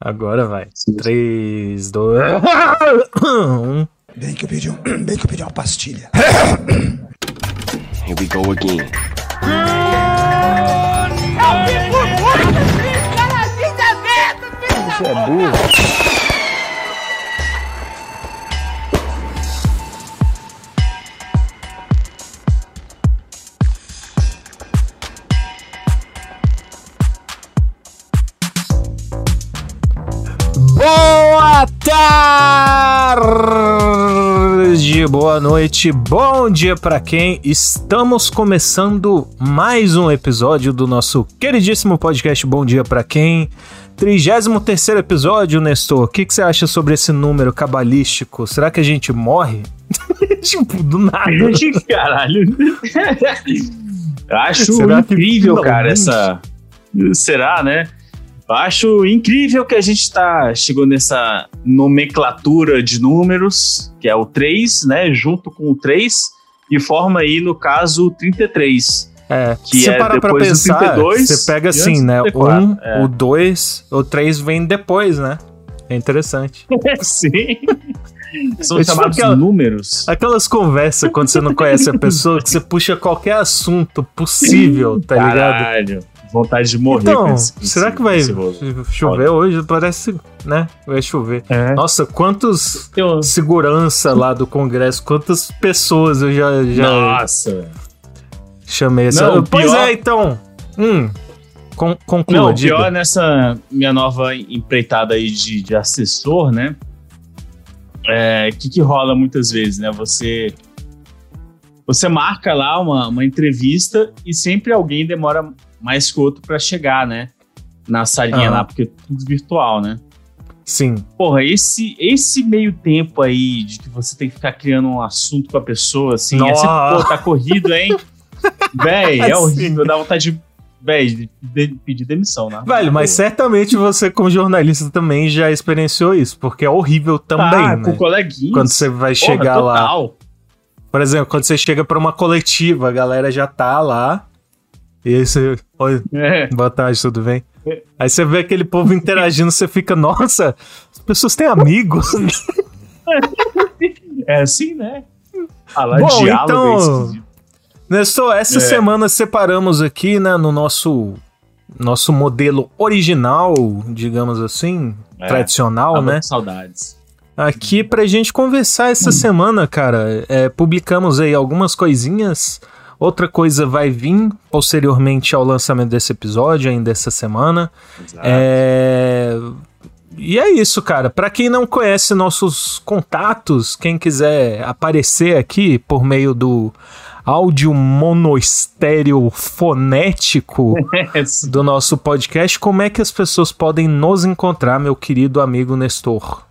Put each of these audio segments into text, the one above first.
Agora vai. 3, 2, 1. Bem que eu pedi, um, bem que eu pedi uma pastilha. Here we go again. Você é burro. Boa noite, bom dia pra quem. Estamos começando mais um episódio do nosso queridíssimo podcast Bom Dia Pra Quem. 33 episódio, Nestor. O que, que você acha sobre esse número cabalístico? Será que a gente morre? tipo, do nada. Caralho. Acho Será que incrível, cara, finalmente? essa. Será, né? Eu acho incrível que a gente tá, chegou nessa nomenclatura de números, que é o 3, né? Junto com o 3, e forma aí, no caso, o 33. É, Que se é parar pra pensar, 32 você pega assim, né? 34, Um, é. o 2, o 3 vem depois, né? É interessante. Sim. São tipo chamados aquela- números. Aquelas conversas quando você não conhece a pessoa, que você puxa qualquer assunto possível, tá ligado? Vontade de morrer Então, com esse- será esse- que vai chover hoje? Parece, né? Vai chover. É. Nossa, quantos um- segurança lá do Congresso, quantas pessoas eu já, já Nossa, chamei essa. Não, pois pior- é, então. Hum, con conclua, Não, diga. pior nessa minha nova empreitada aí de, de assessor, né? É, o que, que rola muitas vezes, né? Você você marca lá uma, uma entrevista e sempre alguém demora mais que o outro pra chegar, né? Na salinha lá, porque é tudo virtual, né? Sim. Porra, esse, esse meio tempo aí de que você tem que ficar criando um assunto com a pessoa, assim, é Nossa. sempre, pô, tá corrido, hein? Véi, é Sim. horrível, dá vontade de, véi, pedir demissão, né? Velho, mas certamente você, como jornalista, também já experienciou isso, porque é horrível também, tá, né? com coleguinhas. Quando você vai Porra, chegar lá. total. Por exemplo, quando você chega pra uma coletiva, a galera já tá lá. E aí você. Oi, É. boa tarde, tudo bem? Aí você vê aquele povo interagindo, você fica, nossa, as pessoas têm amigos. é assim, né? Falar Bom, diálogo então- é. Nestor, essa É. semana separamos aqui, né, no nosso nosso modelo original, digamos assim, É, tradicional, né? saudades. Aqui pra gente conversar essa semana, cara. É, publicamos aí algumas coisinhas. Outra coisa vai vir posteriormente ao lançamento desse episódio, ainda essa semana. Exato. É... E é isso, cara. Pra quem não conhece nossos contatos, quem quiser aparecer aqui por meio do áudio monoestéreo fonético do nosso podcast, como é que as pessoas podem nos encontrar, meu querido amigo Nestor?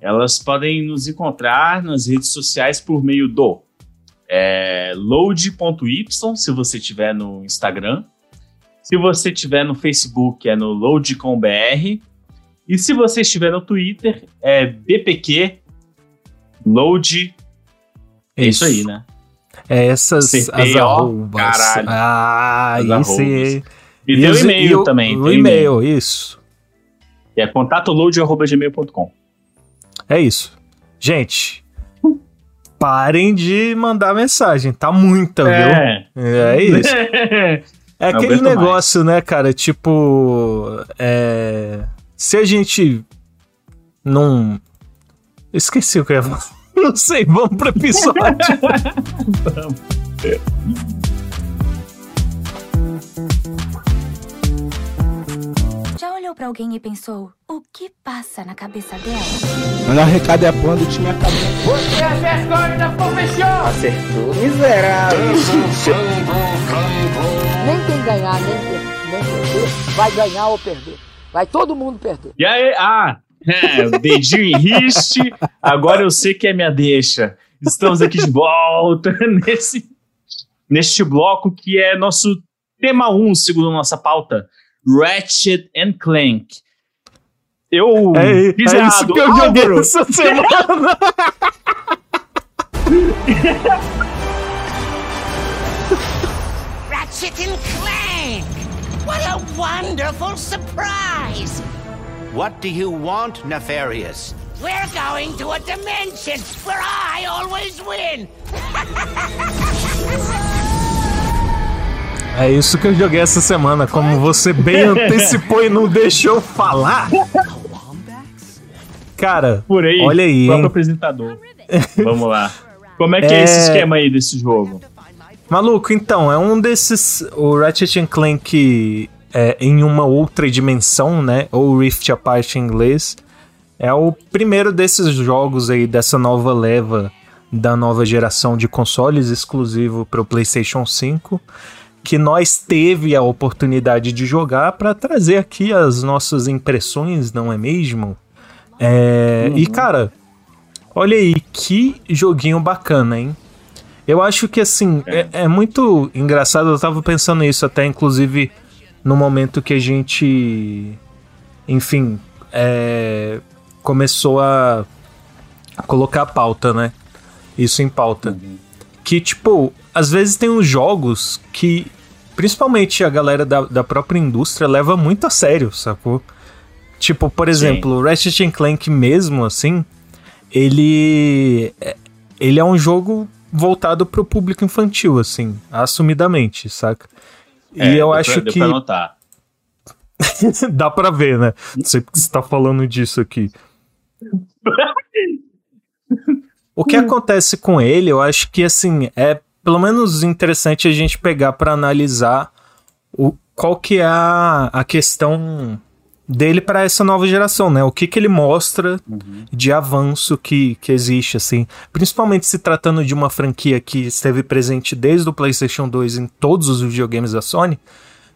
Elas podem nos encontrar nas redes sociais por meio do é, load.y, se você tiver no Instagram. Se você tiver no Facebook, é no load.com.br. E se você estiver no Twitter, é BPQ Load. É isso, aí, né? É essas as arrobas. caralho. Ah, As isso aí. E, tem o e-mail também. O e-mail, isso. É contatoload.gmail.com. É isso. Gente, parem de mandar mensagem. Tá muita, viu? É. É isso. É aquele negócio, né, cara? Tipo. É... Se a gente não. Esqueci o que eu ia falar. Não sei, vamos pro episódio. Já olhou pra alguém e pensou, o que passa na cabeça dela? Um recado é bom do time acabou. Nem quem ganhar, nem, nem perder, vai ganhar ou perder. Vai todo mundo perder. E aí, ah, é, dedinho em riste, agora eu sei que é minha deixa. Estamos aqui de volta nesse, neste bloco que é nosso tema 1, segundo nossa pauta, Ratchet and Clank. Eu É, fiz é isso errado. que eu joguei Álvaro, essa semana. Ratchet and Clank! What a wonderful surprise! What do you want, Nefarious? We're going to a dimension where I always win. É isso que eu joguei essa semana, como você bem antecipou e não deixou falar. Cara, Por aí, olha aí, próprio hein? apresentador. Vamos lá. Como é que é... É. esse esquema aí desse jogo? Maluco, então, é um desses. O Ratchet Clank é, em uma outra dimensão, né? Ou Rift Apart em inglês. É o primeiro desses jogos aí, dessa nova leva da nova geração de consoles exclusivo para o PlayStation 5. Que nós teve a oportunidade de jogar para trazer aqui as nossas impressões, não é mesmo? É, E, cara, olha aí, que joguinho bacana, hein? Eu acho que assim, é, é muito engraçado, eu tava pensando nisso até, inclusive, no momento que a gente, enfim, é, começou a colocar a pauta, né? Isso em pauta. Que, tipo, às vezes tem uns jogos que, principalmente a galera da, da própria indústria, leva muito a sério, sacou? Tipo, por exemplo, o Ratchet Clank mesmo, assim, ele é- ele é um jogo voltado pro público infantil, assim, assumidamente, saca? E É, eu deu acho pra, deu que pra notar. dá pra ver, né? Não sei porque você tá falando disso aqui. O que acontece com ele, eu acho que assim, é pelo menos interessante a gente pegar pra analisar o, qual que é a, a questão dele pra essa nova geração, né? O que que ele mostra de avanço que, que existe, assim. Principalmente se tratando de uma franquia que esteve presente desde o PlayStation 2 em todos os videogames da Sony.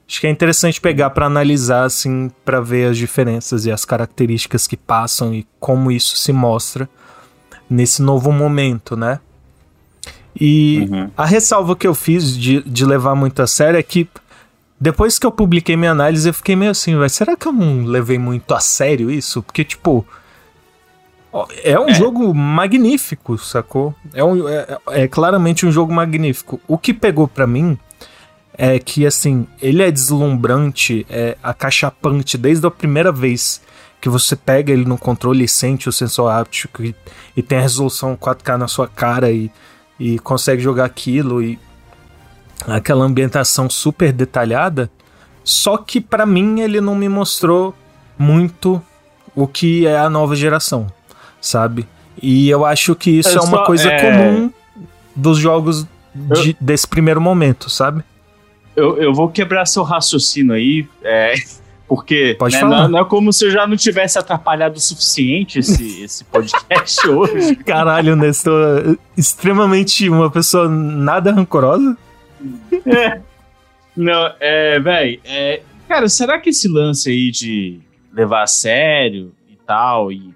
Acho que é interessante pegar pra analisar, assim, pra ver as diferenças e as características que passam e como isso se mostra nesse novo momento, né? E a ressalva que eu fiz de, de levar muito a sério é que depois que eu publiquei minha análise, eu fiquei meio assim, vai, será que eu não levei muito a sério isso? Porque, tipo, é um jogo magnífico, sacou? É, um, é, é claramente um jogo magnífico. O que pegou pra mim é que, assim, ele é deslumbrante, é acachapante desde a primeira vez que você pega ele no controle e sente o sensor áptico e, e tem a resolução 4K na sua cara e, e consegue jogar aquilo e aquela ambientação super detalhada. Só que pra mim ele não me mostrou muito o que é a nova geração, sabe? E eu acho que isso É é, uma só- coisa é- comum dos jogos de- desse primeiro momento, sabe? Eu, eu vou quebrar seu raciocínio aí, é, porque né, não, não é como se eu já não tivesse atrapalhado o suficiente esse, esse podcast hoje. Caralho, Nestor, extremamente uma pessoa nada rancorosa. Não, é, véi, é, cara, será que esse lance aí de levar a sério e tal, e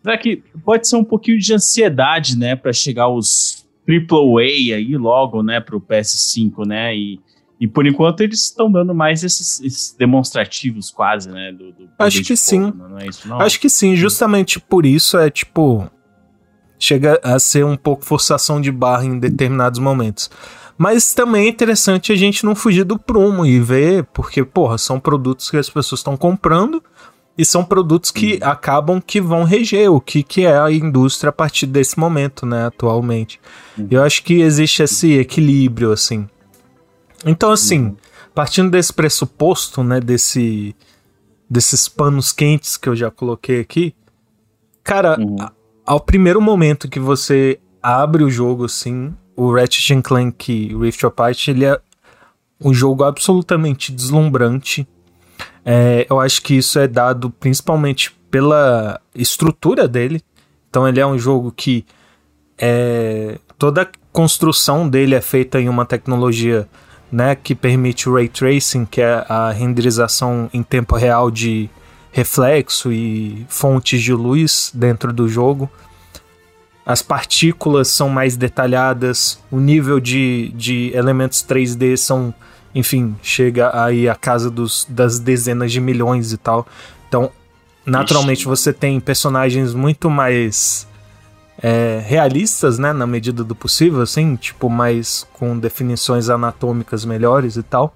será que pode ser um pouquinho de ansiedade, né, pra chegar os AAA aí logo, né, pro PS5, né, e, e por enquanto eles estão dando mais esses, esses demonstrativos quase, né, do, do Acho que sim. não é isso não? Acho que sim, justamente por isso é tipo. Chega a ser um pouco forçação de barra em determinados momentos. Mas também é interessante a gente não fugir do prumo e ver, porque, porra, são produtos que as pessoas estão comprando e são produtos que acabam que vão reger o que, que é a indústria a partir desse momento, né, atualmente. Eu acho que existe esse equilíbrio, assim. Então, assim, partindo desse pressuposto, né, desse, desses panos quentes que eu já coloquei aqui, cara, a- ao primeiro momento que você abre o jogo, assim, o Ratchet Clank Rift Apart, ele é um jogo absolutamente deslumbrante. É, eu acho que isso é dado principalmente pela estrutura dele. Então ele é um jogo que é, toda a construção dele é feita em uma tecnologia né, que permite o ray tracing, que é a renderização em tempo real de reflexo e fontes de luz dentro do jogo. As partículas são mais detalhadas, o nível de, de elementos 3D são, enfim, chega aí a casa dos, das dezenas de milhões e tal. Então, naturalmente, você tem personagens muito mais é, realistas, né, na medida do possível, assim, tipo, mais com definições anatômicas melhores e tal.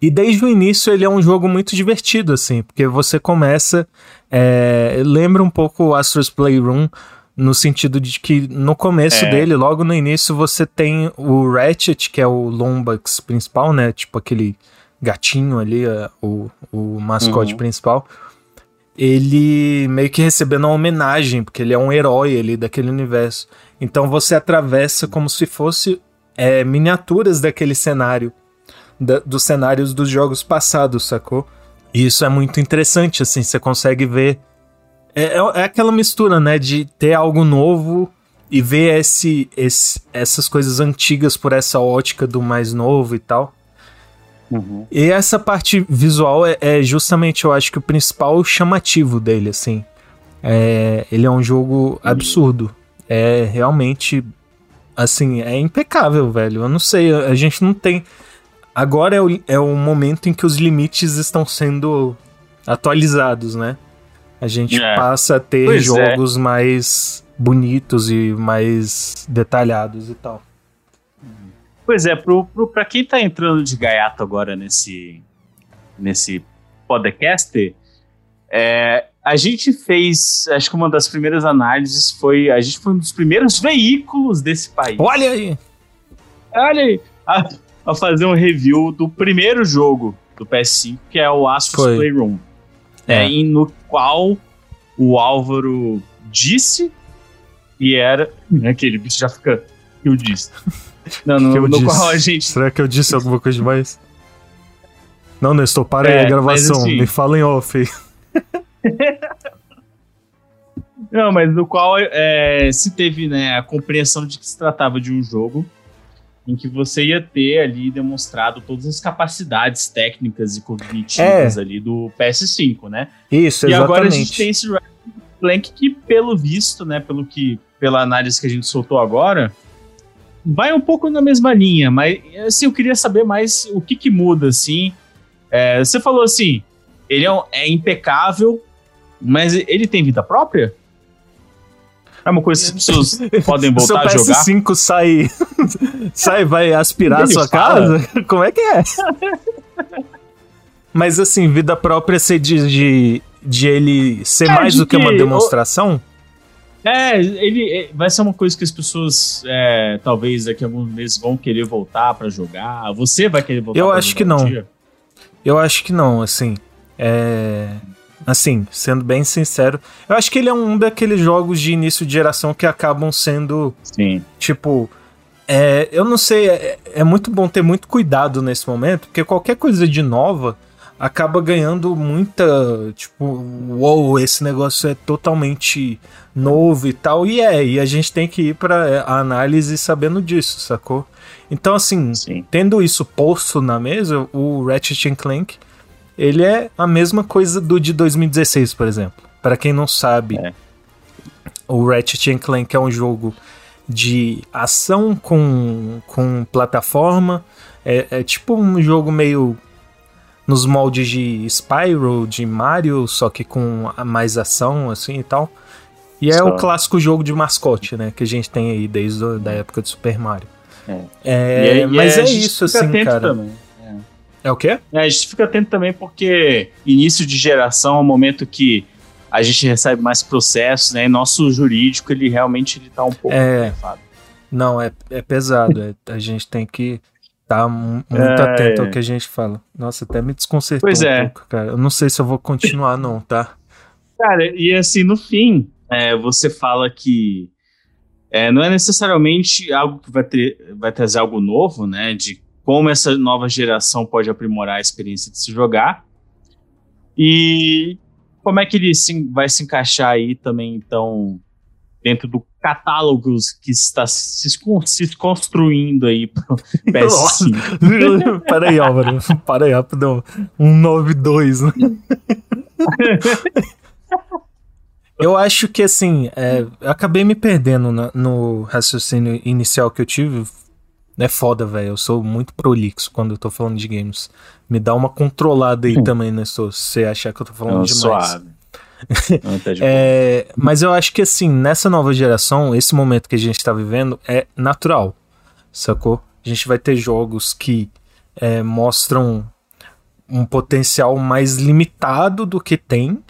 E desde o início ele é um jogo muito divertido, assim, porque você começa. É, lembra um pouco o Astro's Playroom, no sentido de que no começo É. dele, logo no início, você tem o Ratchet, que é o Lombax principal, né? Tipo aquele gatinho ali, é, o, o mascote Uhum. principal. Ele meio que recebendo uma homenagem, porque ele é um herói ali daquele universo. Então você atravessa como se fosse é, miniaturas daquele cenário, da- dos cenários dos jogos passados, sacou? E isso é muito interessante, assim, você consegue ver. É, é- é aquela mistura, né, de ter algo novo e ver esse, esse, essas coisas antigas por essa ótica do mais novo e tal. E essa parte visual é, é justamente, eu acho que o principal chamativo dele, assim. É, ele é um jogo absurdo. É realmente, assim, é impecável, velho. Eu não sei, a a gente não tem. Agora é o, é o momento em que os limites estão sendo atualizados, né? A gente É. passa a ter Pois é. jogos mais bonitos e mais detalhados e tal. Pois é, pro, pro, pra quem tá entrando de gaiato agora nesse, nesse podcast, é, a gente fez, acho que uma das primeiras análises foi, a gente foi um dos primeiros veículos desse país. Olha aí! Olha aí! A, a fazer um review do primeiro jogo do PS5, que é o Astro's Foi. Playroom. É. É, no qual o Álvaro disse e era. Aquele bicho já fica. Eu disse. Não, no, Que eu disse? qual a gente. Será que eu disse alguma coisa demais? Não, Nestor, para aí É, a gravação. mas assim- Me fala em off aí. Não, mas no qual é, se teve né, a compreensão de que se tratava de um jogo em que você ia ter ali demonstrado todas as capacidades técnicas e cognitivas É. ali do PS5, né? Isso, E exatamente. agora a gente tem esse Ratchet Clank que, pelo visto, né, pelo que, pela análise que a gente soltou agora, vai um pouco na mesma linha, mas assim, eu queria saber mais o que que muda, assim. É, você falou assim, ele é, um- é impecável, mas ele tem vida própria? É uma coisa que as pessoas podem O seu voltar a jogar? PS5 sai, sai, vai aspirar a sua fala? casa? Como é que é? Mas assim, vida própria você diz de, de ele ser É, mais de do que uma que- demonstração? É, ele é, vai ser uma coisa que as pessoas, é, talvez daqui a alguns meses, vão querer voltar pra jogar. Você vai querer voltar Eu pra acho jogar que um não. dia? Eu acho que não, assim. É. Assim, sendo bem sincero, eu acho que ele é um daqueles jogos de início de geração que acabam sendo Sim. Tipo, é, eu não sei, é, é muito bom ter muito cuidado nesse momento, porque qualquer coisa de nova acaba ganhando muita, tipo, uou, esse negócio é totalmente novo e tal, e é, e a gente tem que ir pra a análise sabendo disso, sacou? Então, assim, Sim. tendo isso posto na mesa, o Ratchet Clank, ele é a mesma coisa do de 2016, por exemplo. Pra quem não sabe, É. o Ratchet Clank é um jogo de ação com, com plataforma. É, é tipo um jogo meio nos moldes de Spyro, de Mario, só que com mais ação, assim e tal. E é Só. o clássico jogo de mascote, né? Que a gente tem aí desde a da época do Super Mario. É. É, aí- mas é isso, fica assim, atento cara. Também. É o quê? É, a gente fica atento também porque início de geração é um momento que a gente recebe mais processos, né? E nosso jurídico, ele realmente ele tá um pouco É. Não, é, é pesado. é- a gente tem que estar muito É, atento ao que a gente fala. Nossa, até me desconcertou Pois um é. pouco, cara. Eu não sei se eu vou continuar, não, tá? Cara, e assim, no fim, é, você fala que é, não é necessariamente algo que vai, ter, vai trazer algo novo, né? De como essa nova geração pode aprimorar a experiência de se jogar. E como é que ele se- vai se encaixar aí também, então, dentro do catálogo que está se, se construindo aí pro PS5. para aí, Álvaro. Para aí, rapidão. Um 9-2, né? Eu acho que, assim, é, eu acabei me perdendo na- no raciocínio inicial que eu tive. É foda, velho. Eu sou muito prolixo quando eu tô falando de games. Me dá uma controlada aí também, né? Se você achar que eu tô falando Não, demais. suave. Não, tá. É, mas eu acho que assim, nessa nova geração, esse momento que a gente tá vivendo é natural, sacou? A gente vai ter jogos que é, mostram um potencial mais limitado do que tem,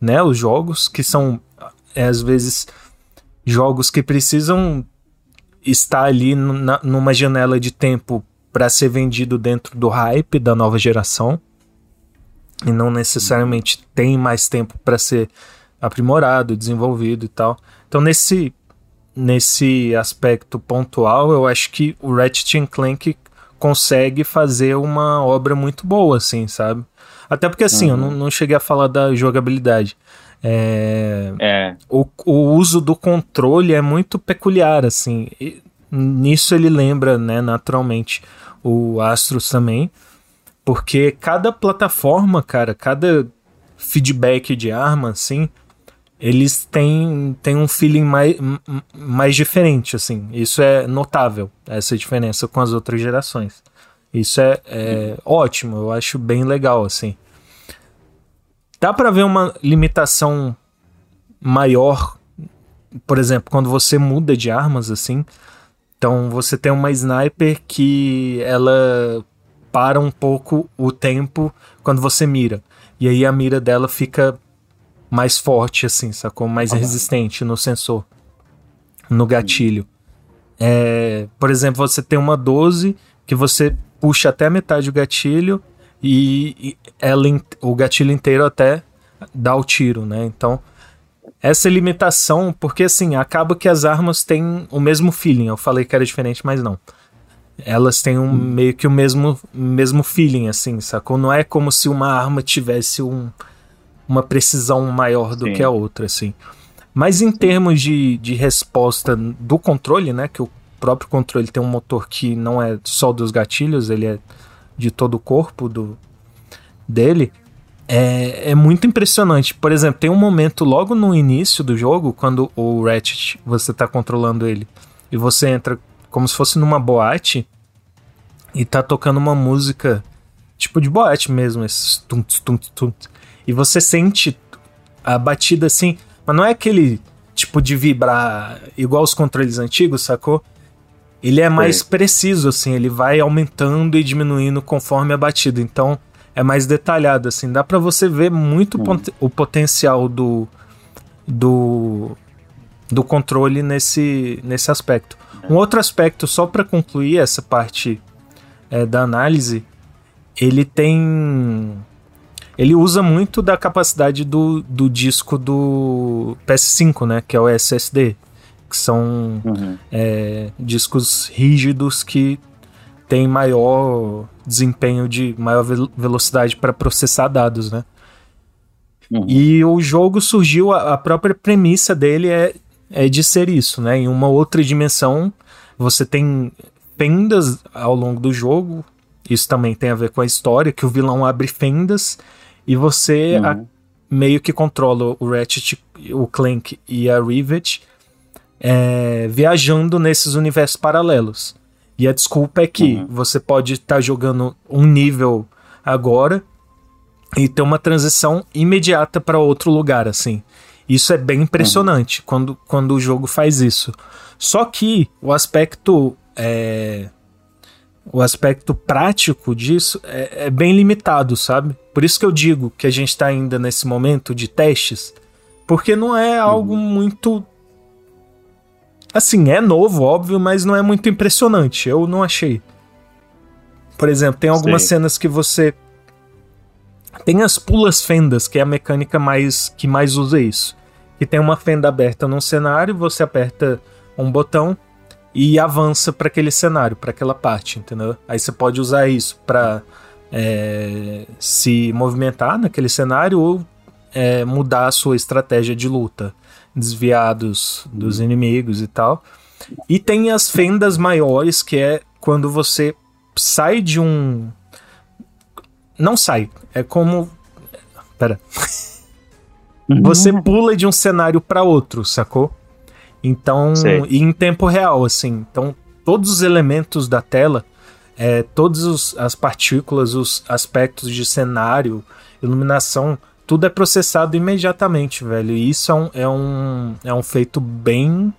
né? Os jogos, que são, é, às vezes, jogos que precisam estar ali na, numa janela de tempo para ser vendido dentro do hype da nova geração e não necessariamente tem mais tempo para ser aprimorado, desenvolvido e tal. Então nesse nesse aspecto pontual, eu acho que o Ratchet Clank consegue fazer uma obra muito boa, assim, sabe? Até porque assim, uhum. eu não, não, cheguei a falar da jogabilidade. É, é. O, o uso do controle é muito peculiar, assim. Nisso ele lembra, né, naturalmente, o Astros também. Porque cada plataforma, cara, cada feedback de arma, assim, eles têm, têm um feeling mais, mais diferente, assim. Isso é notável, essa diferença com as outras gerações. Isso é, é ótimo, eu acho bem legal, assim. Dá para ver uma limitação maior, por exemplo, quando você muda de armas, assim. Então você tem uma sniper que ela para um pouco o tempo quando você mira. E aí a mira dela fica mais forte, assim, sacou? Mais ah, resistente no sensor, no gatilho. É, por exemplo, você tem uma 12 que você puxa até metade do gatilho e, e ela, o gatilho inteiro até dá o tiro, né? Então, essa limitação, porque assim, acaba que as armas têm o mesmo feeling. Eu falei que era diferente, mas não elas têm um, hum. meio que o mesmo, mesmo feeling, assim, sacou? Não é como se uma arma tivesse um, uma precisão maior do Sim. que a outra, assim. Mas em termos de, de resposta do controle, né? Que o próprio controle tem um motor que não é só dos gatilhos, ele é de todo o corpo do, dele. É, é muito impressionante. Por exemplo, tem um momento logo no início do jogo, quando o Ratchet, você tá controlando ele, e você entra como se fosse numa boate e tá tocando uma música tipo de boate mesmo, esses tum, tum, tum, e você sente a batida assim, mas não é aquele tipo de vibrar igual os controles antigos, sacou? Ele é mais Sim. preciso assim, ele vai aumentando e diminuindo conforme a batida, então é mais detalhado assim, dá para você ver muito hum. o potencial do do do controle nesse nesse aspecto. Um outro aspecto, só para concluir essa parte é, da análise, ele tem. Ele usa muito da capacidade do, do disco do PS5, né? Que é o SSD. Que são uhum. é, discos rígidos que têm maior desempenho de maior velocidade para processar dados, né? Uhum. E o jogo surgiu, a, a própria premissa dele é é de ser isso, né? Em uma outra dimensão, você tem fendas ao longo do jogo. Isso também tem a ver com a história, que o vilão abre fendas e você uhum. a, meio que controla o Ratchet, o Clank e a Rivet é, viajando nesses universos paralelos. E a desculpa é que uhum. você pode estar tá jogando um nível agora e ter uma transição imediata para outro lugar, assim. Isso é bem impressionante uhum. quando, quando o jogo faz isso. Só que o aspecto. É, o aspecto prático disso é, é, bem limitado, sabe? Por isso que eu digo que a gente está ainda nesse momento de testes, porque não é algo uhum. muito. Assim, é novo, óbvio, mas não é muito impressionante. Eu não achei. Por exemplo, tem algumas Sim. cenas que você tem as pulas fendas, que é a mecânica mais que mais usa isso. Que tem uma fenda aberta num cenário, você aperta um botão e avança para aquele cenário, para aquela parte, entendeu? Aí você pode usar isso para é, se movimentar naquele cenário ou é, mudar a sua estratégia de luta, desviar dos, dos inimigos e tal. E tem as fendas maiores, que é quando você sai de um não sai. É como. Pera. Uhum. Você pula de um cenário para outro, sacou? Então, Sei. e em tempo real, assim. Então, todos os elementos da tela, é, todas as partículas, os aspectos de cenário, iluminação, tudo é processado imediatamente, velho. E isso é um, é um, é um feito bem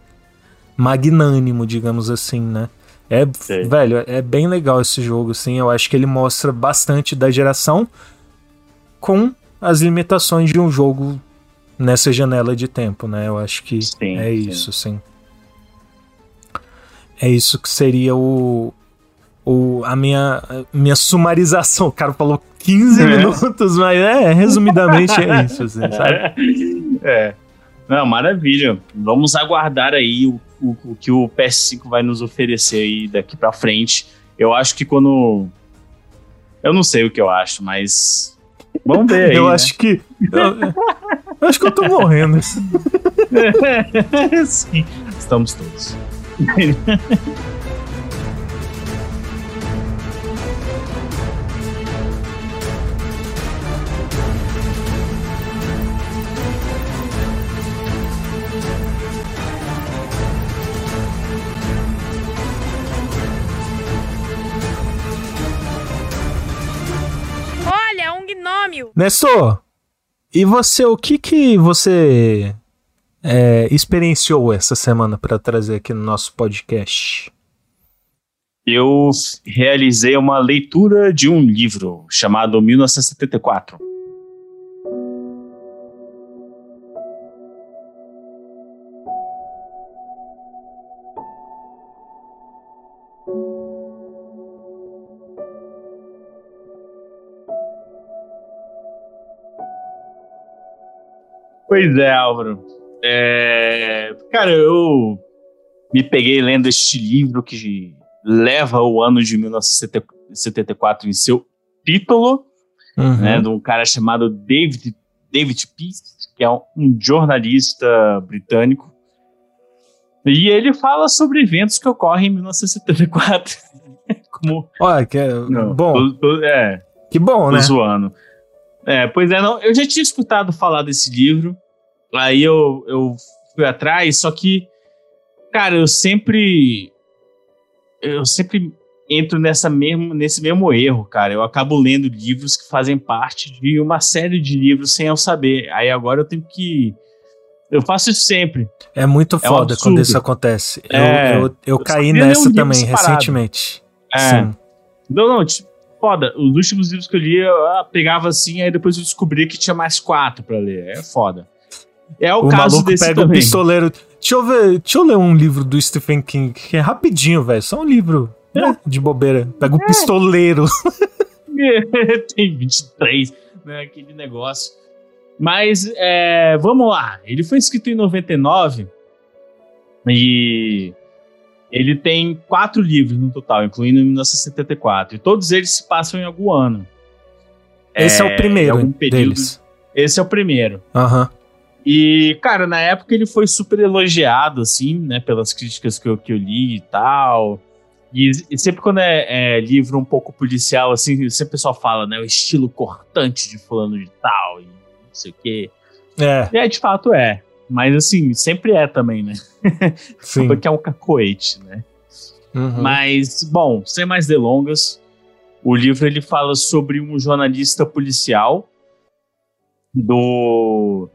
magnânimo, digamos assim, né? É, Sei. velho, é bem legal esse jogo, assim. Eu acho que ele mostra bastante da geração com as limitações de um jogo nessa janela de tempo, né? Eu acho que Sim, é sim. isso, sim. É isso que seria o, o a minha, a minha sumarização. O cara falou 15 É. minutos, mas é, resumidamente é isso, assim, sabe? É. Não, maravilha. Vamos aguardar aí o, o, o que o PS5 vai nos oferecer aí daqui pra frente. Eu acho que quando. Eu não sei o que eu acho, mas. Vamos ver aí. eu né? acho que. Eu, eu acho que eu tô morrendo. Sim, estamos todos. Nestor, e você, o que que você é, experienciou essa semana pra trazer aqui no nosso podcast? Eu realizei uma leitura de um livro chamado 1974. Pois é, Álvaro. É, Cara, eu me peguei lendo este livro que leva o ano de 1974 em seu título, Uhum. né, de um cara chamado David, David Peace, que é um, jornalista britânico. E ele fala sobre eventos que ocorrem em 1974. Como. Olha, que é, Não, bom, tô- tô- é, que bom, né? zoando. É, pois é, não, eu já tinha escutado falar desse livro, aí eu, eu fui atrás, só que, cara, eu sempre. Eu sempre entro nessa mesmo, nesse mesmo erro, cara. Eu acabo lendo livros que fazem parte de uma série de livros sem eu saber. Aí agora eu tenho que. Eu faço isso sempre. É muito um foda absurdo. quando isso acontece. Eu, É, eu, eu eu caí ler um nessa também, separado. recentemente. É. Sim. Não, não, tipo, foda. Os últimos livros que eu li, eu ah, pegava assim, aí depois eu descobri que tinha mais quatro pra ler. É foda. É o, O caso desse pega também. pistoleiro. Deixa eu ver, deixa eu ler um livro do Stephen King, que é rapidinho, velho. Só um livro né, de bobeira. Pega o É. pistoleiro. Tem 23, né? Aquele negócio. Mas, é, vamos lá. Ele foi escrito em 99 e ele tem quatro livros no total, incluindo em 1974. E todos eles se passam em algum ano. Esse é, em o primeiro período- deles. Esse é o primeiro. Aham. E, cara, na época ele foi super elogiado, assim, né, pelas críticas que eu, que eu li e tal. E, e sempre quando é, é livro um pouco policial, assim, sempre o pessoal fala, né, o estilo cortante de fulano de tal, e não sei o quê. É, E é, de fato é. Mas, assim, sempre é também, né? sim. Porque é um cacoete, né? Uhum. Mas, bom, sem mais delongas, o livro ele fala sobre um jornalista policial do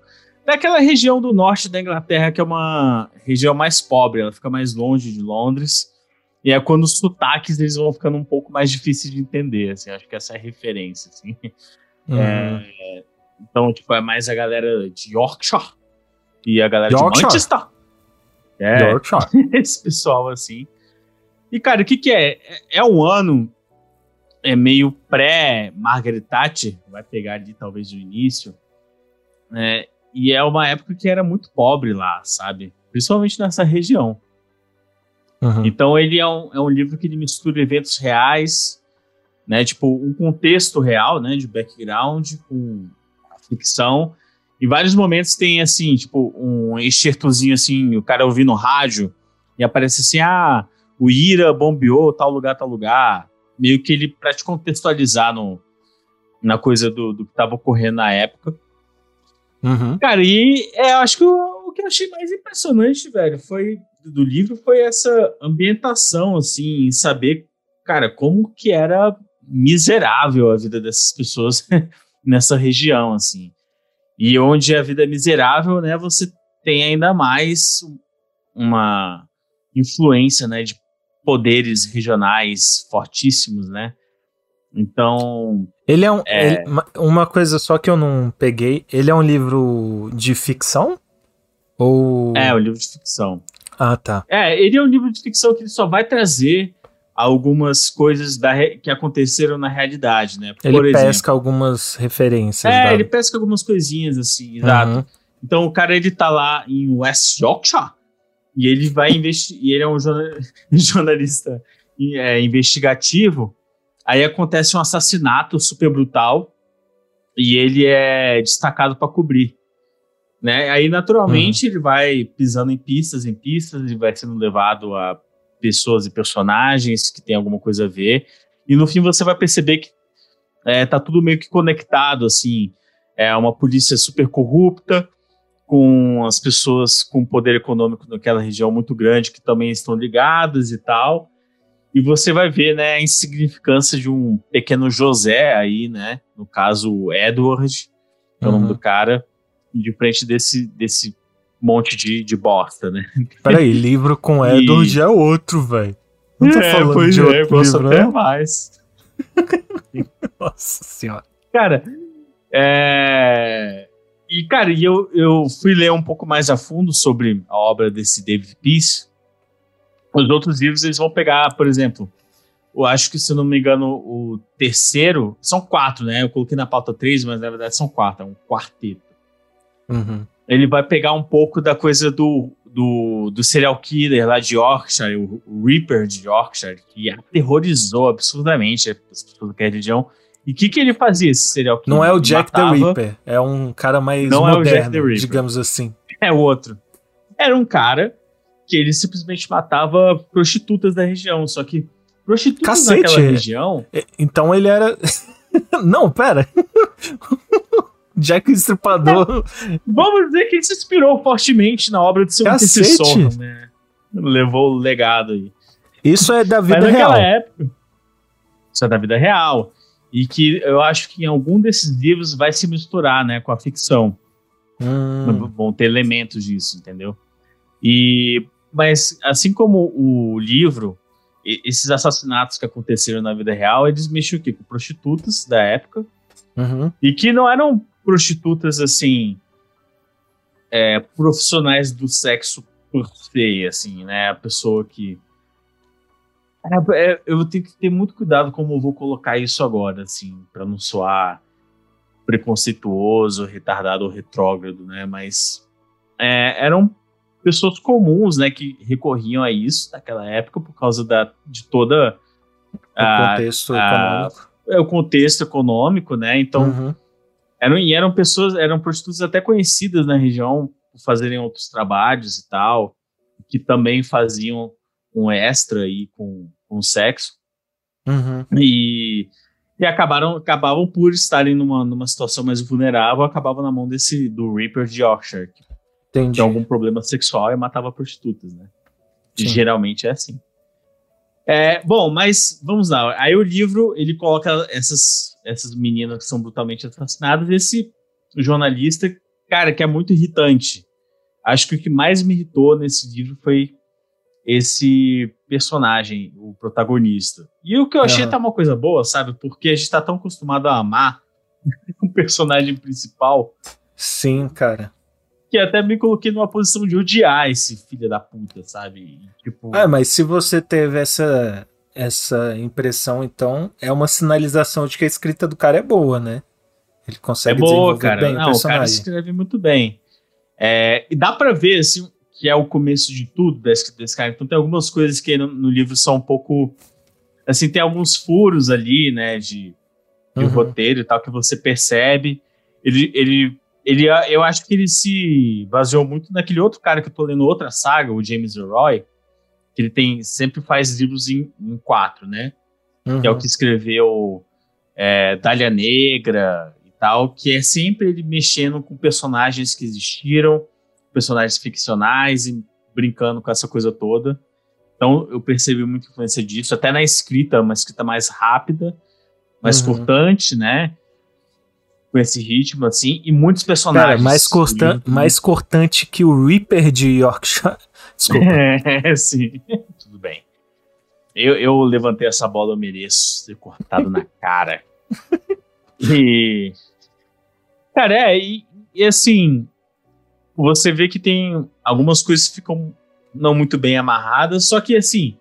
daquela região do norte da Inglaterra que é uma região mais pobre, ela fica mais longe de Londres. E é quando os sotaques eles vão ficando um pouco mais difíceis de entender, assim, acho que essa é a referência, assim. Uhum. É, então, tipo, é mais a galera de Yorkshire e a galera Yorkshire. de Manchester. É, Yorkshire. esse pessoal assim. E, cara, o que que é? É, é um ano é meio pré-Margaret Thatcher, vai pegar ali talvez o início, né? E é uma época que era muito pobre lá, sabe? Principalmente nessa região. Uhum. Então ele é um, é um livro que ele mistura eventos reais, né? Tipo, um contexto real, né? De background com ficção. Em vários momentos tem, assim, tipo, um excertozinho, assim, o cara ouvindo rádio e aparece assim, ah, o Ira bombeou tal lugar, tal lugar. Meio que ele, pra te contextualizar no, na coisa do, do que tava ocorrendo na época. Uhum. Cara, e é, eu acho que o, o que eu achei mais impressionante, velho, foi do livro foi essa ambientação, assim, em saber, cara, como que era miserável a vida dessas pessoas nessa região, assim. E onde a vida é miserável, né, você tem ainda mais uma influência, né, de poderes regionais fortíssimos, né? Então, Ele é um. É. ele- uma- coisa só que eu não peguei. Ele é um livro de ficção? Ou. é um livro de ficção. Ah, tá. É, ele é um livro de ficção que ele só vai trazer algumas coisas da re- que aconteceram na realidade, né? Ele Por exemplo, pesca algumas referências. É, da- ele pesca algumas coisinhas assim, exato. Uhum. Então o cara ele tá lá em West Yorkshire e ele vai investigar. E ele é um jorna- jornalista é, investigativo. Aí acontece um assassinato super brutal e ele é destacado para cobrir. Né? Aí, naturalmente, ele vai pisando em pistas, em pistas, e vai sendo levado a pessoas e personagens que tem alguma coisa a ver. E no fim você vai perceber que é, tá tudo meio que conectado, assim. É uma polícia super corrupta, com as pessoas com poder econômico naquela região muito grande que também estão ligadas e tal. E você vai ver, né, a insignificância de um pequeno José aí, né? No caso, Edward, que é o nome Uhum. do cara, de frente desse, desse monte de, de bosta, né? Peraí, livro com E- Edward é outro, velho. Não tô É, falando pois de é, outro eu gosto livro, até né? mais. Nossa senhora. Cara, é... E, cara, e eu, eu fui ler um pouco mais a fundo sobre a obra desse David Peace. Os outros livros, eles vão pegar, por exemplo, eu acho que, se eu não me engano, o terceiro... São quatro, né? Eu coloquei na pauta três, mas na verdade são quatro. É um quarteto. Uhum. Ele vai pegar um pouco da coisa do, do, do serial killer lá de Yorkshire, o, o Reaper de Yorkshire, que aterrorizou absurdamente as pessoas daquela região. E o que, que ele fazia, esse serial killer? Não é o Jack matava- the Ripper, é um cara mais Não é o Jack moderno, the Ripper. digamos assim. É o outro. Era um cara que ele simplesmente matava prostitutas da região, só que prostitutas Cacete, naquela é. região... E- Então ele era. Não, pera. Jack o Estripador. Vamos dizer que ele se inspirou fortemente na obra de seu Cacete. antecessor, né? Levou o legado aí. Isso é da vida Mas naquela real. época, isso é da vida real. E que eu acho que em algum desses livros vai se misturar, né, com a ficção. Hum, Vão ter elementos disso, entendeu? E, mas, assim como o livro, esses assassinatos que aconteceram na vida real, eles mexiam o quê? com prostitutas da época. uhum. E que não eram prostitutas, assim, é, profissionais do sexo por se, assim, né? A pessoa que. É, eu tenho que ter muito cuidado como eu vou colocar isso agora, assim, pra não soar preconceituoso, retardado ou retrógrado, né? Mas é, eram pessoas comuns, né, que recorriam a isso naquela época por causa da, de toda O a- contexto a- econômico. é, o contexto econômico, né? Então Uhum. eram, e eram pessoas, eram prostitutas até conhecidas na região por fazerem outros trabalhos e tal, que também faziam um extra aí com, com sexo Uhum. e, e acabaram acabavam por estarem numa, numa situação mais vulnerável, acabavam na mão desse do Reaper de Yorkshire, que Entendi. tinha algum problema sexual e matava prostitutas, né? E geralmente é assim. É, bom, mas vamos lá. Aí o livro ele coloca essas, essas meninas que são brutalmente assassinadas. e Esse jornalista, cara, que é muito irritante. Acho que o que mais me irritou nesse livro foi esse personagem, o protagonista. E o que eu achei Aham. tá uma coisa boa, sabe? Porque a gente tá tão acostumado a amar o personagem principal Sim, cara. Que até me coloquei numa posição de odiar esse filho da puta, sabe? Tipo, Ah, mas se você teve essa, essa impressão, então é uma sinalização de que a escrita do cara é boa, né? Ele é consegue boa, desenvolver cara. bem o Não, o cara personagem. escreve muito bem. É, e dá pra ver, assim, que é o começo de tudo da escrita desse cara. Então tem algumas coisas que no, no livro são um pouco. Assim, tem alguns furos ali, né, de, de Uhum. roteiro e tal, que você percebe. Ele, ele, ele, eu acho que ele se baseou muito naquele outro cara que eu tô lendo outra saga, o James Roy, que ele tem sempre faz livros em, em quatro, né? Uhum. que é o que escreveu é, Dália Negra e tal, que é sempre ele mexendo com personagens que existiram, personagens ficcionais e brincando com essa coisa toda. Então eu percebi muita influência disso, até na escrita, uma escrita mais rápida, mais Uhum. cortante, né? Com esse ritmo, assim, e muitos personagens. Cara, mais, Muito- mais cortante que o Reaper de Yorkshire. Desculpa. É, sim. Tudo bem. Eu, eu levantei essa bola, eu mereço ser cortado na cara. E. Cara, é, e, e assim. Você vê que tem algumas coisas que ficam não muito bem amarradas, só que assim.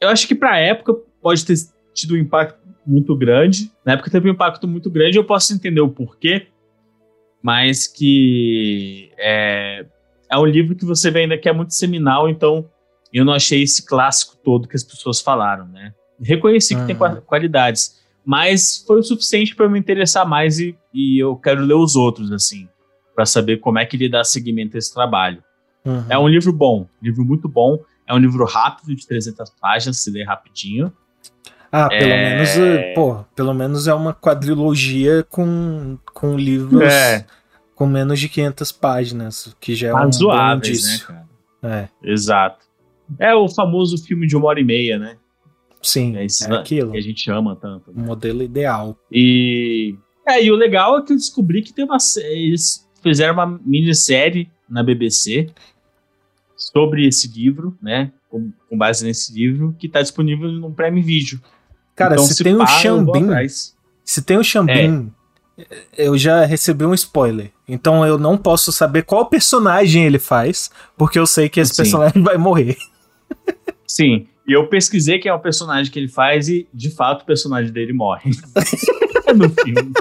Eu acho que pra época pode ter tido um impacto muito grande. Na época teve um impacto muito grande, eu posso entender o porquê, mas que é, é um livro que você vê ainda que é muito seminal, então eu não achei esse clássico todo que as pessoas falaram, né? Reconheci que tem qua- qualidades, mas foi o suficiente para me interessar mais e, e eu quero ler os outros, assim, para saber como é que ele dá seguimento a esse trabalho. Uhum. É um livro bom, livro muito bom. É um livro rápido, de 300 páginas, se lê rapidinho. Ah, pelo É. menos, eh, pô, pelo menos é uma quadrilogia com, com livros É. com menos de 500 páginas, que já é um Razoáveis, né, indício. cara? É, Exato. É o famoso filme de uma hora e meia, né? sim, É, esses é aquilo, que a gente ama tanto. o modelo ideal. E, é, e o legal é que eu descobri que tem uma, eles fizeram uma minissérie na BBC sobre esse livro, né? Com, com base nesse livro, que tá disponível no Prime Video. Cara, Então, se tem pá, eu vou Xambin, se tem o Xambin, eu já recebi um spoiler. Então eu não posso saber qual personagem ele faz, porque eu sei que esse Sim. personagem vai morrer. Sim. E eu pesquisei quem é o personagem que ele faz e, de fato, o personagem dele morre. no filme.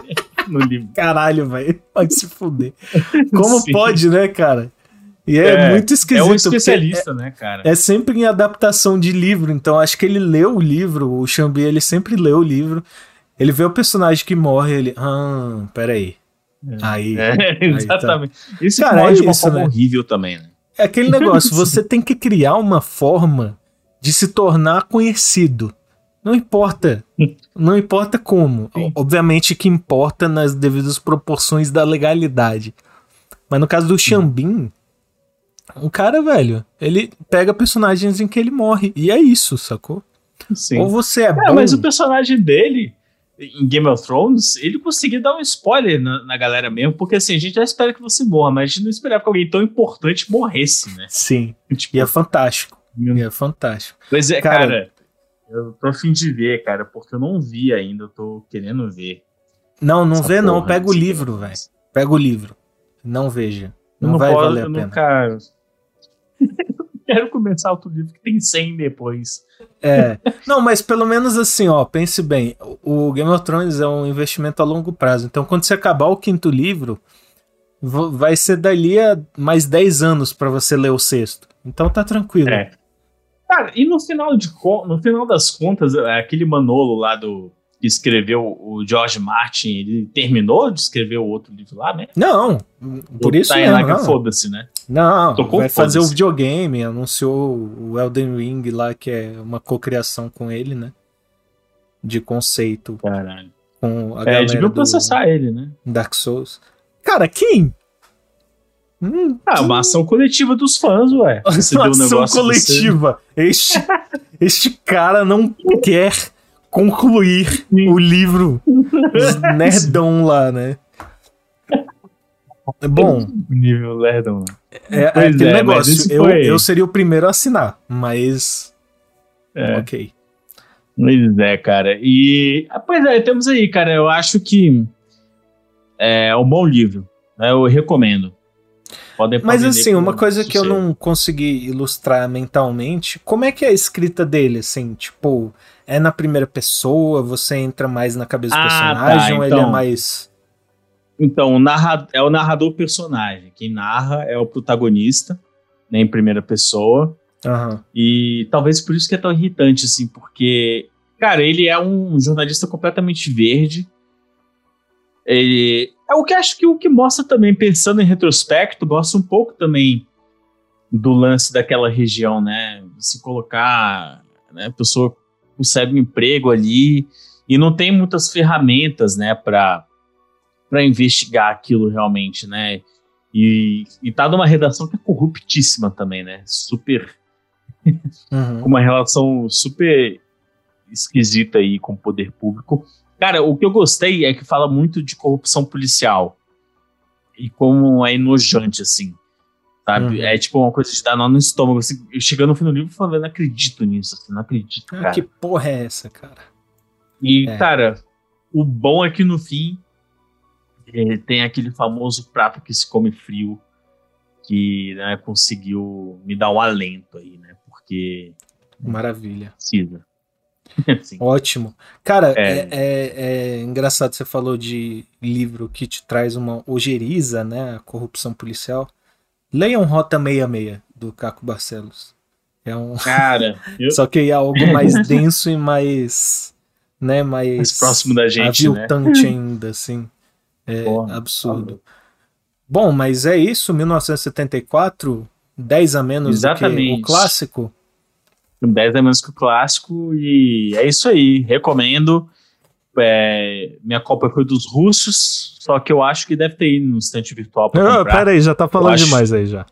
No livro. Caralho, velho. Pode se fuder. Como Sim. pode, né, cara? E é, muito esquisito. É um especialista, né, cara? É, é sempre em adaptação de livro, então acho que ele leu o livro, o Xambi, ele sempre leu o livro. Ele vê o personagem que morre, ele. Ah, peraí. Aí. É, aí tá. exatamente. Isso Cara, é uma isso, forma né? horrível também, né? É aquele negócio, você tem que criar uma forma de se tornar conhecido. Não importa. Não importa como. Sim. Obviamente que importa nas devidas proporções da legalidade. Mas no caso do Xambin, um cara, velho, ele pega personagens em que ele morre. E é isso, sacou? Sim. Ou você é, É, bom. mas o personagem dele, em Game of Thrones, ele conseguiu dar um spoiler na, na galera mesmo, porque assim, a gente já espera que você morra, mas a gente não esperava que alguém tão importante morresse, né? Sim. Tipo, E é fantástico. E é fantástico. Pois é, Cara- cara, eu tô a fim de ver, cara, porque eu não vi ainda, eu tô querendo ver. Não, não vê, não. Pega o livro, velho. Pega o livro. Não veja. Eu Não, vai posso- valer a pena. Nunca... Quero começar outro livro que tem 100 depois. É. Não, mas pelo menos assim, ó, pense bem. O Game of Thrones é um investimento a longo prazo. Então, quando você acabar o quinto livro, vai ser dali a mais 10 anos pra você ler o sexto. Então tá tranquilo. É. Cara, e no final, de, no final das contas, é, aquele Manolo lá do que escreveu o George Martin, ele terminou de escrever o outro livro lá, né? Não, por Ou isso tá mesmo, que não. foda-se, né? Não, Tocou vai fazer o videogame, anunciou o Elden Ring lá, que é uma cocriação com ele, né? De conceito Caralho. com a É, deviam processar ele, né? Dark Souls. Cara, quem? Hum, Ah, uma ação coletiva dos fãs, ué. Você uma um ação coletiva. Este, este cara não quer concluir o livro nerdão lá, né? Bom, Você... Nível lerdão. é, é aquele é, negócio. Eu, eu seria o primeiro a assinar, mas. É. Ok. Pois é, cara. E. ah, Pois é, temos aí, cara. Eu acho que é um bom livro. né? Eu recomendo. Podem Mas podem assim, uma coisa que eu não consegui ilustrar mentalmente, como é que é a escrita dele, assim, tipo, é na primeira pessoa, você entra mais na cabeça do Ah, personagem, tá, ou ele é então. mais... Então, o narra... é o narrador personagem. Quem narra é o protagonista, né, em primeira pessoa. Aham, E talvez por isso que é tão irritante, assim, porque, cara, ele é um jornalista completamente verde. Ele é o que acho que o que mostra também, pensando em retrospecto, mostra um pouco também do lance daquela região, né? Se colocar, né? Pessoa consegue um emprego ali e não tem muitas ferramentas, né, para para investigar aquilo realmente, né? E, e tá numa redação que é corruptíssima também, né? Super uhum. com uma relação super esquisita aí com o poder público. Cara, o que eu gostei é que fala muito de corrupção policial e como é enojante, assim. Sabe? Uhum. É tipo uma coisa de dar nó no estômago. Assim, chegando no fim do livro falando, eu não acredito nisso, assim, não acredito, Ah, cara. que porra é essa, cara? E, É. cara, o bom é que no fim eh, tem aquele famoso prato que se come frio que né, conseguiu me dar um alento aí, né? Porque Maravilha. precisa. Assim. Ótimo. Cara, é. É. é- é engraçado, você falou de livro que te traz uma ojeriza, né? A corrupção policial. Leiam Rota 66, do Caco Barcelos. É um. Cara, eu, Só que é algo mais denso e mais. Né, mais, Mais próximo da gente, né? aviltante ainda, assim. É Porra, absurdo. Bom, mas é isso, 1974, 10 a menos do que o Exatamente. clássico. 10 é menos que o clássico e é isso aí. Recomendo. É, minha Copa foi dos russos, só que eu acho que deve ter ido no estante virtual pra Não, comprar. pera aí, já tá falando Eu acho- demais aí já.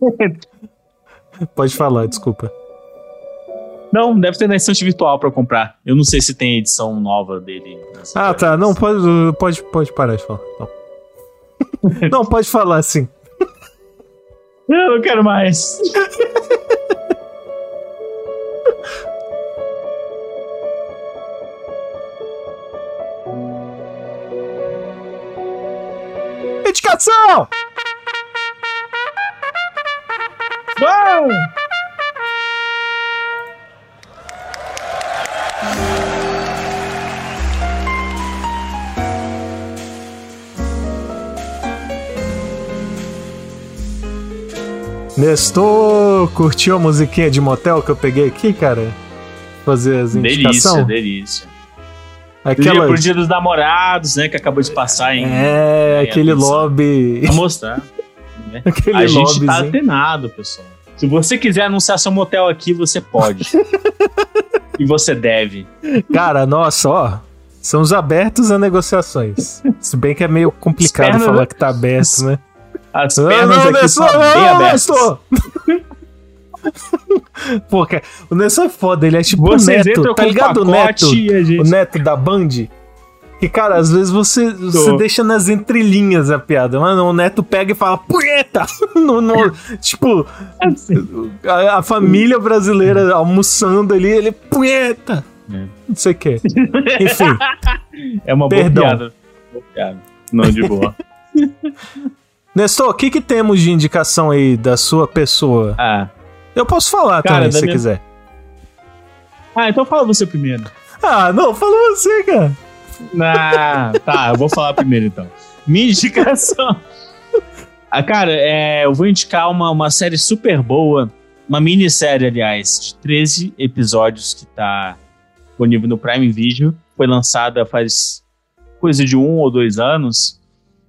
Pode falar, desculpa. Não, deve ter na estante virtual pra comprar. Eu não sei se tem edição nova dele. Ah, tá. Não, pode, pode, pode parar de falar. Não, não pode falar assim. Eu não quero mais. Indicação! Uau! Nestor, curtiu a musiquinha de motel que eu peguei aqui, cara? Fazer as Delícia, indicações? delícia. Aquela... Dia pro Dia dos Namorados, né? Que acabou de passar em. É, aquele atenção. lobby. Pra mostrar. né? aquele A gente tá lobbyzinho. antenado, pessoal. Se você quiser anunciar seu motel aqui, você pode. e você deve. Cara, nossa, ó. Somos abertos a negociações. Se bem que é meio complicado As pernas- falar que tá aberto, né? As Não, pernas não, aqui Nestor, são bem não, abertas. Pô, cara, o Nestor é foda, ele é tipo o Neto, tá ligado o Neto? gente... O Neto da Band? Que, cara, às vezes você, você deixa nas entrelinhas a piada. Mano, o Neto pega e fala, punheta! No, no- tipo, a, a família brasileira almoçando ali, ele, punheta! É. Não sei o quê. Enfim, É uma boa Perdão. piada. Boa piada. Não, de boa. Nestor, o que que temos de indicação aí da sua pessoa? ah. Eu posso falar Cara, também, se você minha- quiser. ah, então fala você primeiro. Ah, não, fala você, cara. Ah, tá, eu vou falar primeiro então. Minha indicação. Ah, cara, é, eu vou indicar uma, uma série super boa, uma minissérie, aliás, de 13 episódios que tá disponível no Prime Video. Foi lançada faz coisa de um ou dois anos.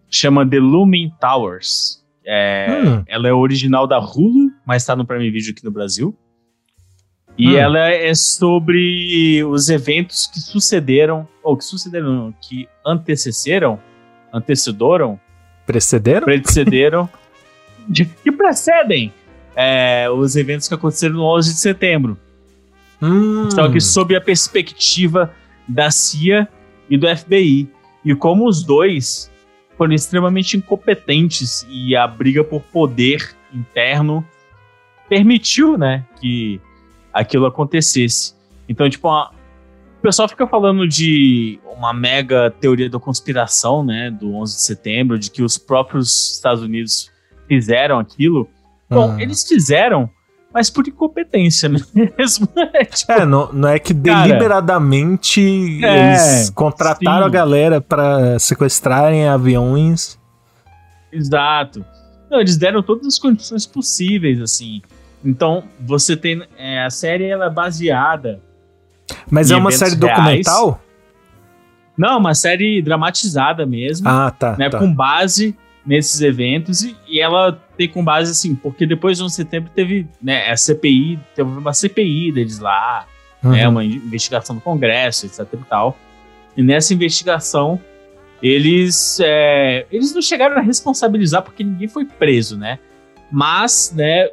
Chama The Looming Towers. É, Hum. Ela é original da Hulu, mas tá no Prime Video aqui no Brasil. E Hum. ela é sobre os eventos que sucederam, ou que sucederam, não, que antecederam, antecedoram, Precederam? precederam, de, que precedem é, os eventos que aconteceram no 11 de setembro. Hum, Só que sob a perspectiva da CIA e do FBI. E como os dois foram extremamente incompetentes e a briga por poder interno permitiu, né, que aquilo acontecesse. Então, tipo, a- o pessoal fica falando de uma mega teoria da conspiração, né, do 11 de setembro, de que os próprios Estados Unidos fizeram aquilo. Bom, Hum. eles fizeram, mas por incompetência mesmo. É, tipo, É, não, não é que Cara, deliberadamente é, eles contrataram sim. a galera pra sequestrarem aviões. Exato. Não, eles deram todas as condições possíveis, assim. Então, você tem. é, a série ela é baseada. Mas é uma série reais. documental? Não, uma série dramatizada mesmo, Ah, tá. né? tá. Com base nesses eventos. E, e ela tem com base, assim, porque depois de 11 de setembro teve né, a CPI, teve uma CPI deles lá, né, Uhum. uma in- investigação do Congresso, etc e tal. E nessa investigação, eles, é, eles não chegaram a responsabilizar porque ninguém foi preso, né? Mas, né,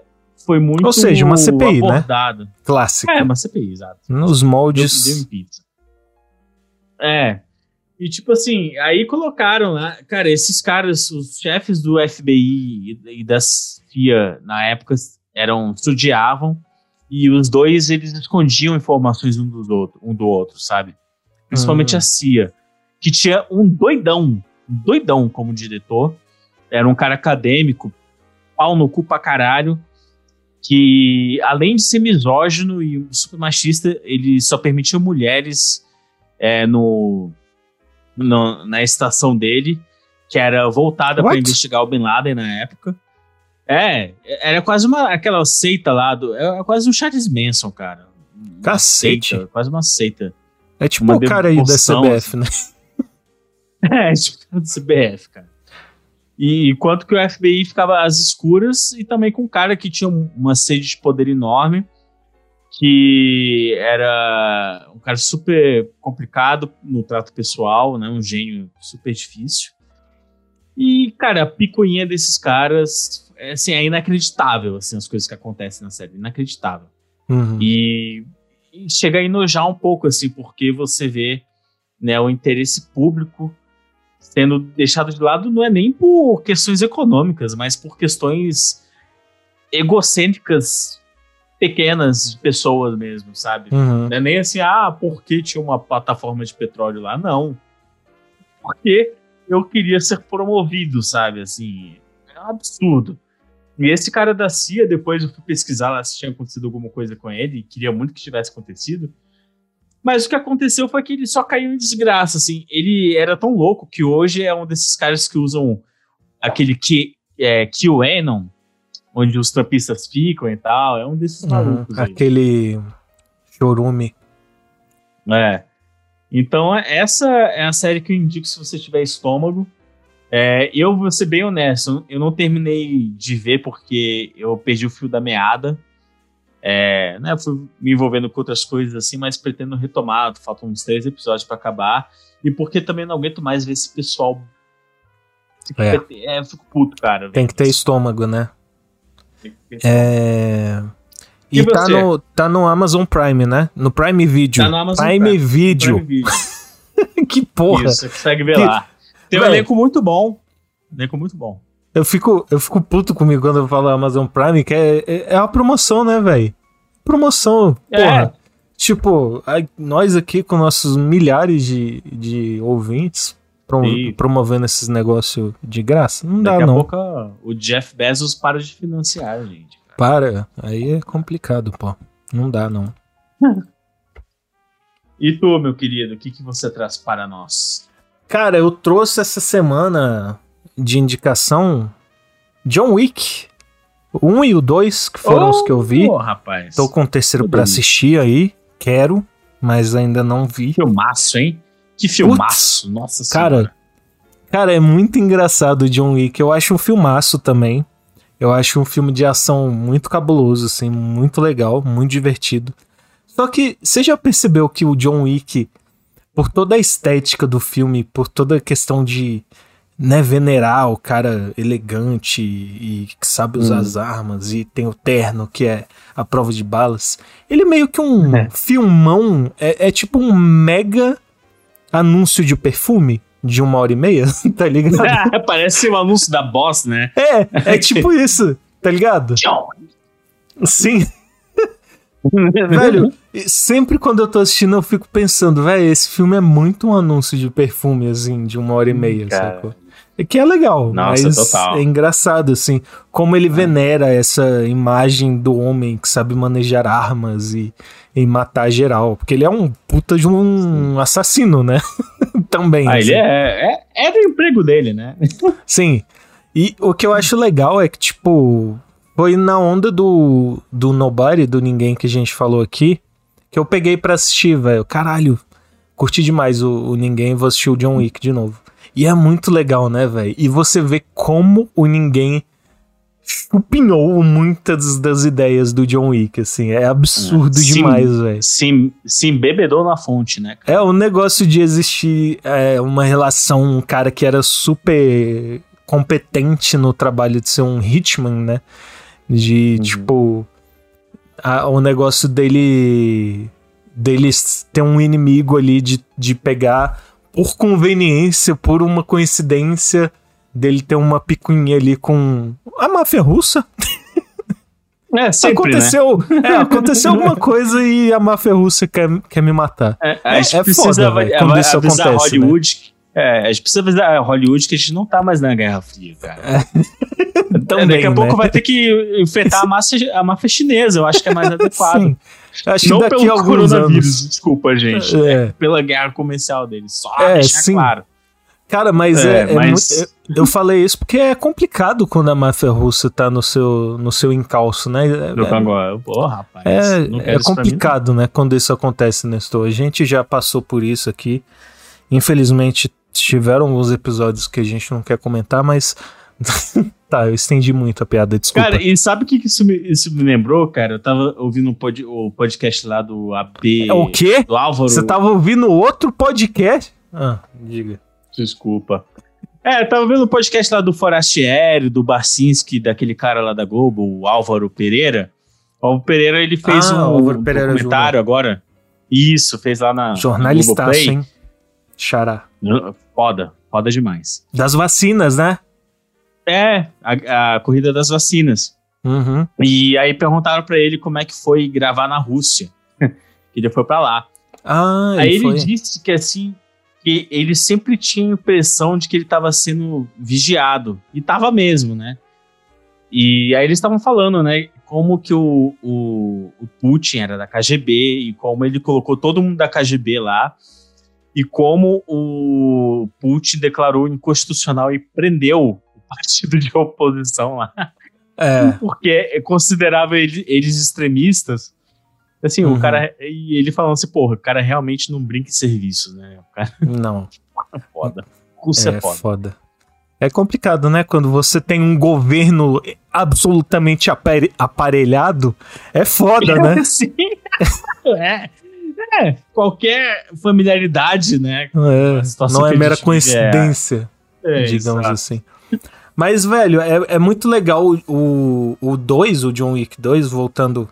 foi muito Ou seja, uma CPI, né? abordado. Clássico. É, uma CPI, exato. Nos Deu, moldes. deu pizza. É. E tipo assim, aí colocaram lá, cara, esses caras, os chefes do FBI e, e da CIA na época eram estudiavam e os dois eles escondiam informações um dos outros, um do outro, sabe? Principalmente Hum. a CIA, que tinha um doidão, um doidão como diretor, era um cara acadêmico, pau no cu pra caralho, que além de ser misógino e super machista, ele só permitia mulheres é, no, no- na estação dele, que era voltada para investigar o Bin Laden na época. É, era quase uma aquela seita lá do, era quase um Charles Manson, cara. Uma Cacete. seita, quase uma seita. É tipo Uma o cara aí da CBF, né? É, tipo do CBF, cara. E enquanto que o FBI ficava às escuras e também com um cara que tinha um- uma sede de poder enorme, que era cara super complicado no trato pessoal, né? Um gênio super difícil. E, cara, a picuinha desses caras é, assim, é inacreditável, assim, as coisas que acontecem na série. Inacreditável. Uhum. E, e chega a enojar um pouco, assim, porque você vê né, o interesse público sendo deixado de lado, não é nem por questões econômicas, mas por questões egocêntricas pequenas pessoas mesmo, sabe? Uhum. Não é nem assim, ah, porque tinha uma plataforma de petróleo lá, não. Porque eu queria ser promovido, sabe? Assim, é um absurdo. E esse cara da CIA, depois eu fui pesquisar lá se tinha acontecido alguma coisa com ele, queria muito que tivesse acontecido. Mas o que aconteceu foi que ele só caiu em desgraça, assim. Ele era tão louco que hoje é um desses caras que usam aquele Q, é, QAnon, onde os trampistas ficam e tal. É um desses Uhum. malucos aí. Aquele chorume. É. Então, essa é a série que eu indico se você tiver estômago. É, eu vou ser bem honesto, eu não terminei de ver porque eu perdi o fio da meada. É, né, fui me envolvendo com outras coisas assim, mas pretendo retomar. Faltam uns três episódios pra acabar. E porque também não aguento mais ver esse pessoal. É. É, eu fico puto, cara. Tem que ter estômago, né? É. E, E tá, no, tá no Amazon Prime, né? No Prime Video. Tá no Amazon Prime, Prime. Video. Prime Video. que porra. Isso, você consegue ver Que- lá. Tem um elenco muito bom. Elenco muito bom. Eu fico, eu fico puto comigo quando eu falo Amazon Prime, que é, é, é uma promoção, né, velho? Promoção, É. porra. Tipo, a- nós aqui com nossos milhares de, de ouvintes pro- Sim. promovendo esses negócios de graça, não dá Daqui a não. pouco o Jeff Bezos para de financiar, gente. Para, aí é complicado, pô. Não dá não. E tu, meu querido, o que, que você traz para nós? Cara, eu trouxe essa semana de indicação John Wick. O 1 e o 2, que foram os que eu vi. Ô, rapaz. Tô com o terceiro delícia. assistir aí. Quero, mas ainda não vi. Filmaço, hein? Que filmaço. Nossa Cara, senhora. Cara, é muito engraçado o John Wick. Eu acho um filmaço também. Eu acho um filme de ação muito cabuloso, assim, muito legal, muito divertido. Só que você já percebeu que o John Wick, por toda a estética do filme, por toda a questão de né, venerar o cara elegante e que sabe usar as armas e tem o terno que é a prova de balas, ele é meio que um É. filmão, é, é tipo um mega anúncio de perfume de uma hora e meia, tá ligado? Parece um anúncio da Boss, né? É, é tipo isso, tá ligado? John. Sim. velho, sempre quando eu tô assistindo eu fico pensando, velho, esse filme é muito um anúncio de perfume, assim, de uma hora e meia, cara. sacou? É que é legal, Nossa, mas total. é engraçado, assim, como ele venera essa imagem do homem que sabe manejar armas e, e matar geral, porque ele é um puta de um assassino, né? Também. Ah, assim. ele é, é. É do emprego dele, né? Sim. E o que eu acho legal é que, tipo, foi na onda do, do Nobody, do Ninguém que a gente falou aqui, que eu peguei pra assistir, velho. Caralho, curti demais o, o Ninguém, vou assistir o John Wick de novo. E é muito legal, né, velho? E você vê como o Ninguém chupinhou muitas das ideias do John Wick, assim. É absurdo Sim. demais, velho. Se, se embebedou na fonte, né? É o negócio de existir é, uma relação, um cara que era super competente no trabalho de ser um hitman, né? De, tipo, a- o negócio dele deles ter um inimigo ali de, de pegar por conveniência, por uma coincidência dele ter uma picuinha ali com a máfia russa. É, sempre, né? aconteceu, é, aconteceu alguma coisa e a máfia russa quer, quer me matar. É, É- é precisa foda, quando isso acontece, né? É, a gente precisa avisar a Hollywood que a gente não tá mais na Guerra Fria, cara. Também, Daqui a né? pouco vai ter que enfrentar a máfia, a máfia chinesa, eu acho que é mais adequado. Sim. Acho não que daqui pelo coronavírus, anos. desculpa, gente. É. Pela guerra comercial deles. Só É, deixar sim. claro. Cara, mas É, é, é mas- muito- eu, eu falei isso porque é complicado quando a máfia russa tá no seu, no seu encalço, né? É- Cangoa. Pô, rapaz. É, é mim, complicado, né, quando isso acontece, Nestor. A gente já passou por isso aqui. Infelizmente, tiveram alguns episódios que a gente não quer comentar, mas. tá, eu estendi muito a piada, desculpa. Cara, e sabe o que que isso me, isso me lembrou, cara? Eu tava ouvindo um pod- o podcast lá do AB. É o quê? Do Álvaro. Você tava ouvindo outro podcast? Ah, diga. Desculpa. É, eu tava vendo o podcast lá do Forastieri, do Barcinski, daquele cara lá da Globo, o Álvaro Pereira. O Álvaro Pereira, ele fez Ah, um, um agora. Isso, fez lá na Globoplay. hein? Xará. Foda, foda demais. Das vacinas, né? É, a, a corrida das vacinas. Uhum. E aí perguntaram pra ele como é que foi gravar na Rússia. que ele foi pra lá. Ah, aí ele disse que assim, que ele sempre tinha a impressão de que ele tava sendo vigiado. E tava mesmo, né? E aí eles estavam falando, né? Como que o, o, o Putin era da KGB e como ele colocou todo mundo da KGB lá. E como o Putin declarou inconstitucional e prendeu o partido de oposição lá É. porque considerava ele- eles extremistas. Assim, Uhum. o cara. E ele falando assim, porra, o cara realmente não brinca em serviço, né? O cara Não. é foda. Curso é, é foda. foda. É complicado, né? Quando você tem um governo absolutamente apare- aparelhado, é foda, né? Sim. é. É, qualquer familiaridade, né? É, não é mera coincidência, É, digamos assim. Mas, velho, é, é muito legal o 2, o, dois, o John Wick 2, voltando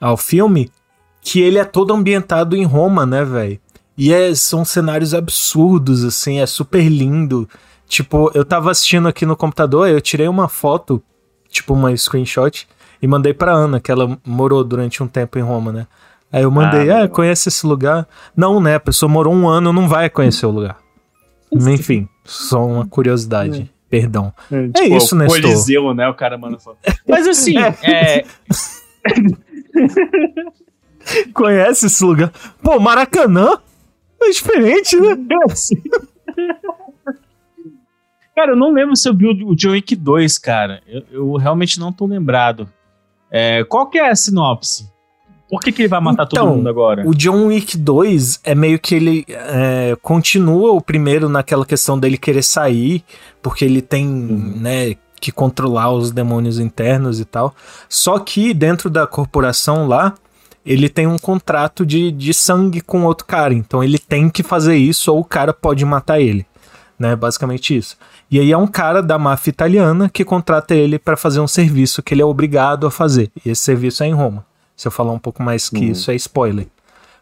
ao filme, que ele é todo ambientado em Roma, né, velho? E é- são cenários absurdos, assim, é super lindo. Tipo, eu tava assistindo aqui no computador, eu tirei uma foto, tipo uma screenshot, e mandei pra Ana, que ela morou durante um tempo em Roma, né? Aí eu mandei, Ah, ah, legal. conhece esse lugar? Não, né? A pessoa morou um ano, não vai conhecer o lugar. Enfim, só uma curiosidade. Perdão. É, isso, o Nestor. Coliseu, né? O cara manda foto. Mas assim, é, Conhece esse lugar? Pô, Maracanã? É diferente, né? Assim. Cara, eu não lembro se eu vi o o John Wick 2, cara. Eu, eu realmente não tô lembrado. É, qual que é a sinopse? Por que, que ele vai matar Então, todo mundo agora? O John Wick 2 é meio que ele é, continua o primeiro naquela questão dele querer sair, porque ele tem, né, que controlar os demônios internos e tal. Só que dentro da corporação lá, ele tem um contrato de, de sangue com outro cara. Então ele tem que fazer isso ou o cara pode matar ele. Né, basicamente isso. E aí é um cara da máfia italiana que contrata ele para fazer um serviço que ele é obrigado a fazer. E esse serviço é em Roma. Se eu falar um pouco mais que isso, é spoiler.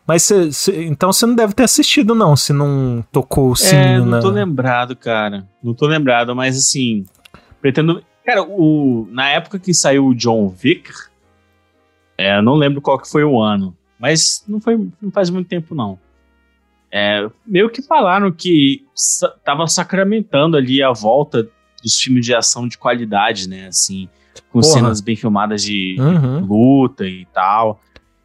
Mas cê- cê- então você não deve ter assistido, não, se não tocou o É, sininho não na. tô lembrado, cara. Não tô lembrado, mas assim, pretendo. Cara, o, na época que saiu o John Wick, é, eu não lembro qual que foi o ano, mas não foi, não faz muito tempo não. É, meio que falaram que sa- tava sacramentando ali a volta dos filmes de ação de qualidade, né? Assim, com Porra. cenas bem filmadas de, Uhum. luta e tal.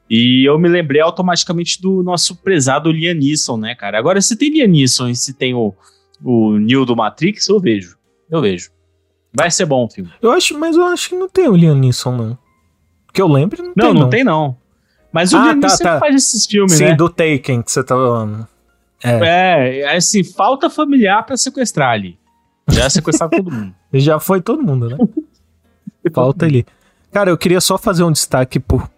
E eu me lembrei automaticamente do nosso prezado Liam Neeson, né, cara? Agora, se tem Liam Neeson e se tem o, o Neo do Matrix, eu vejo. Eu vejo. Vai ser bom o filme. Eu acho, mas eu acho que não tem o Liam Neeson, não. Que eu lembro, não, Não, tem. não, tem não. Mas o Ah, Liam tá, Neeson tá. faz esses filmes, Sim, né? do Taken que você tá falando. É, É, assim, falta familiar pra sequestrar ali. Já sequestraram todo mundo. já foi todo mundo, né? Falta ali. Cara, eu queria só fazer um destaque por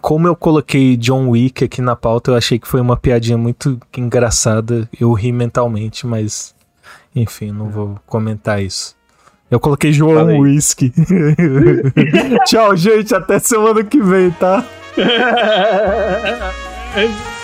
como eu coloquei John Wick aqui na pauta. Eu achei que foi uma piadinha muito engraçada. Eu ri mentalmente, mas enfim, não vou comentar isso. Eu coloquei João Falei. Whisky. Tchau, gente. Até semana que vem, tá?